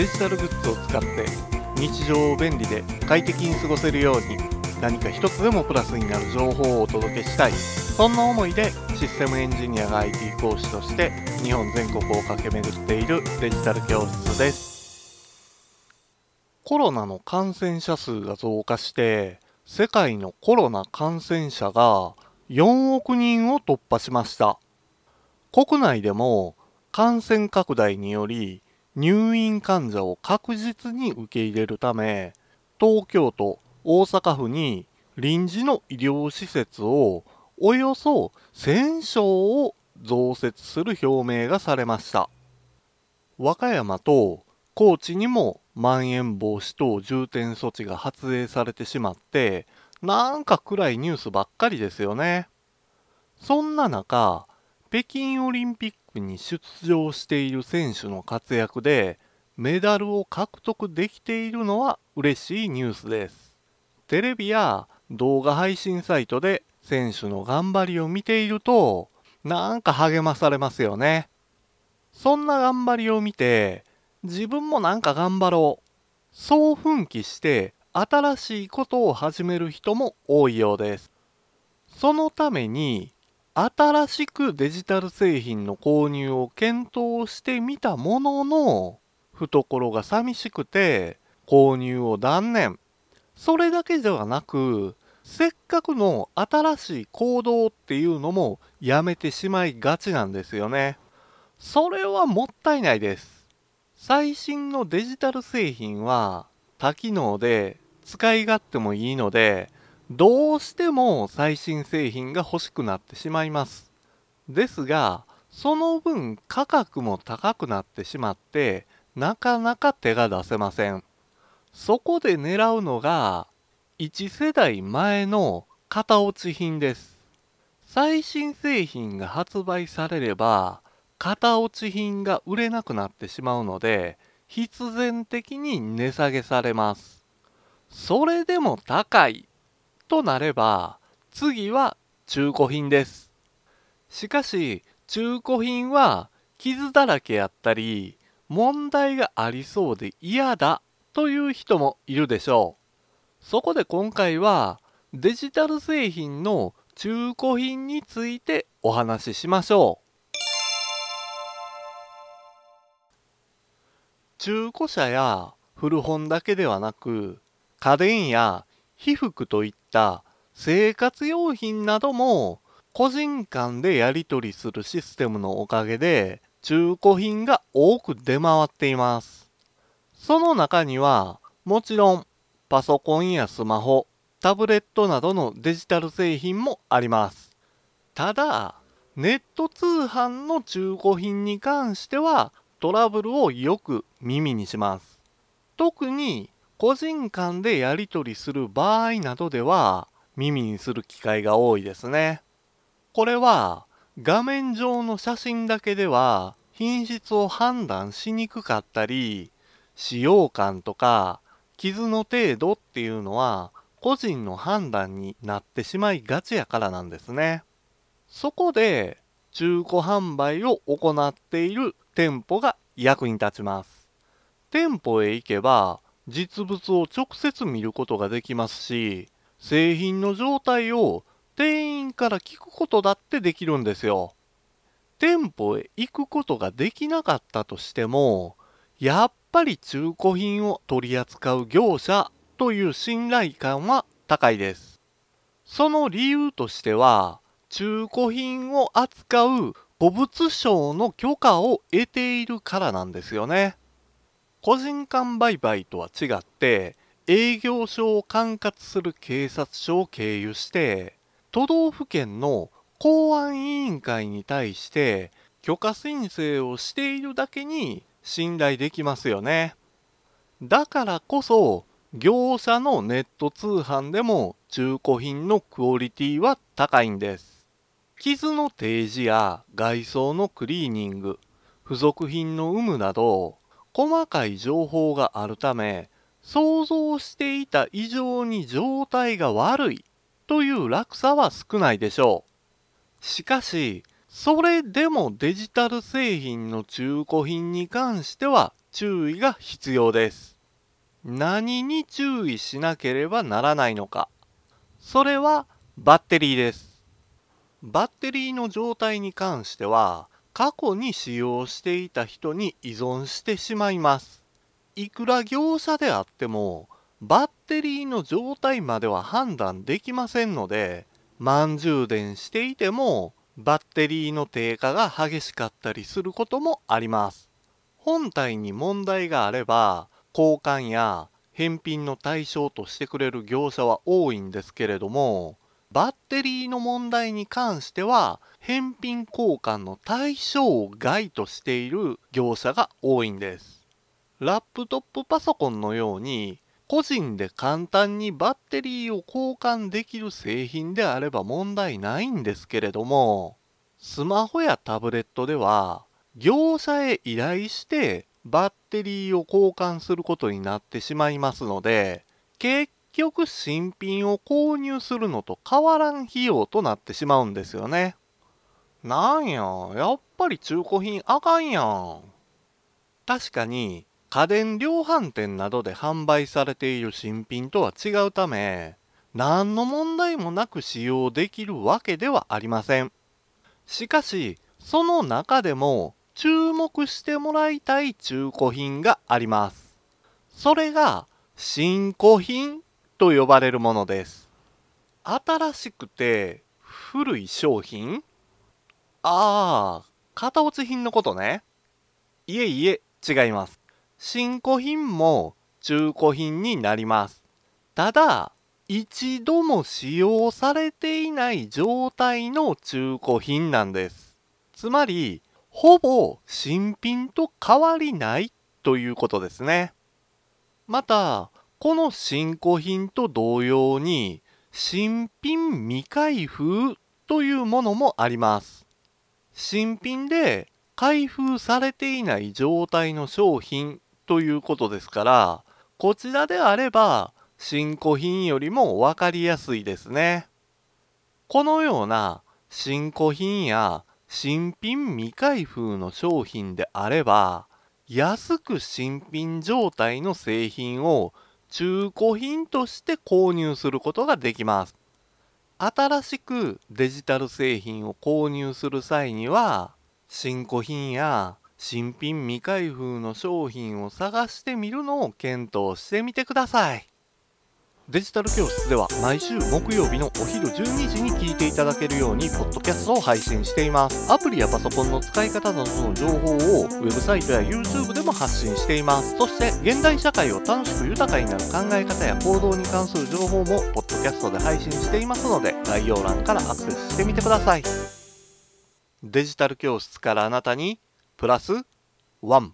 デジタルグッズを使って日常を便利で快適に過ごせるように何か一つでもプラスになる情報をお届けしたい。そんな思いでシステムエンジニアが IT 講師として日本全国を駆け巡っているデジタル教室です。コロナの感染者数が増加して世界のコロナ感染者が4億人を突破しました。国内でも感染拡大により入院患者を確実に受け入れるため東京都大阪府に臨時の医療施設をおよそ1000床を増設する表明がされました。和歌山と高知にもまん延防止等重点措置が発令されてしまってなんか暗いニュースばっかりですよね。そんな中北京オリンピックに出場している選手の活躍でメダルを獲得できているのは嬉しいニュースですテレビや動画配信サイトで選手の頑張りを見ているとなんか励まされますよね。そんな頑張りを見て自分もなんか頑張ろう。そう奮起して新しいことを始める人も多いようです。そのために新しくデジタル製品の購入を検討してみたものの懐が寂しくて購入を断念。それだけではなくせっかくの新しい行動っていうのもやめてしまいがちなんですよね。それはもったいないです。最新のデジタル製品は多機能で使い勝手もいいのでどうしても最新製品が欲しくなってしまいますですがその分価格も高くなってしまってなかなか手が出せませんそこで狙うのが1世代前の型落ち品です。最新製品が発売されれば型落ち品が売れなくなってしまうので必然的に値下げされます。それでも高いとなれば次は中古品です。しかし中古品は傷だらけやったり問題がありそうで嫌だという人もいるでしょう。そこで今回はデジタル製品の中古品についてお話ししましょう。中古車や古本だけではなく家電や被服といった生活用品なども個人間でやり取りするシステムのおかげで中古品が多く出回っています。その中にはもちろんパソコンやスマホ、タブレットなどのデジタル製品もあります。ただ、ネット通販の中古品に関してはトラブルをよく耳にします。特に個人間でやり取りする場合などでは耳にする機会が多いですね。これは画面上の写真だけでは品質を判断しにくかったり使用感とか傷の程度っていうのは個人の判断になってしまいがちやからなんですね。そこで中古販売を行っている店舗が役に立ちます。店舗へ行けば実物を直接見ることができますし、製品の状態を店員から聞くことだってできるんですよ。店舗へ行くことができなかったとしても、やっぱり中古品を取り扱う業者という信頼感は高いです。その理由としては、中古品を扱う古物商の許可を得ているからなんですよね。個人間売買とは違って、営業所を管轄する警察署を経由して、都道府県の公安委員会に対して許可申請をしているだけに信頼できますよね。だからこそ業者のネット通販でも中古品のクオリティは高いんです。傷の提示や外装のクリーニング、付属品の有無など細かい情報があるため想像していた以上に状態が悪いという落差は少ないでしょう。しかしそれでもデジタル製品の中古品に関しては注意が必要です。何に注意しなければならないのか。それはバッテリーです。バッテリーの状態に関しては過去に使用していた人に依存してしまいます。いくら業者であってもバッテリーの状態までは判断できませんので満充電していてもバッテリーの低下が激しかったりすることもあります。本体に問題があれば交換や返品の対象としてくれる業者は多いんですけれどもバッテリーの問題に関しては返品交換の対象外としている業者が多いんです。ラップトップパソコンのように個人で簡単にバッテリーを交換できる製品であれば問題ないんですけれども、スマホやタブレットでは、業者へ依頼してバッテリーを交換することになってしまいますので、結局新品を購入するのと変わらん費用となってしまうんですよね。なんや、やっぱり中古品あかんやん。確かに家電量販店などで販売されている新品とは違うため、何の問題もなく使用できるわけではありません。しかし、その中でも注目してもらいたい中古品があります。それが新古品と呼ばれるものです。新しくて古い商品？ああ、型落ち品のことね。いえいえ、違います。新古品も中古品になります。ただ、一度も使用されていない状態の中古品なんです。つまり、ほぼ新品と変わりないということですね。また、この新古品と同様に、新品未開封というものもあります。新品で開封されていない状態の商品ということですから、こちらであれば、新古品よりも分かりやすいですね。このような新古品や新品未開封の商品であれば、安く新品状態の製品を中古品として購入することができます。新しくデジタル製品を購入する際には、新古品や新品未開封の商品を探してみるのを検討してみてください。デジタル教室では毎週木曜日のお昼12時に聞いていただけるようにポッドキャストを配信しています。アプリやパソコンの使い方などの情報をウェブサイトや YouTube でも発信しています。そして現代社会を楽しく豊かになる考え方や行動に関する情報もポッドキャストで配信していますので概要欄からアクセスしてみてください。デジタル教室からあなたにプラス1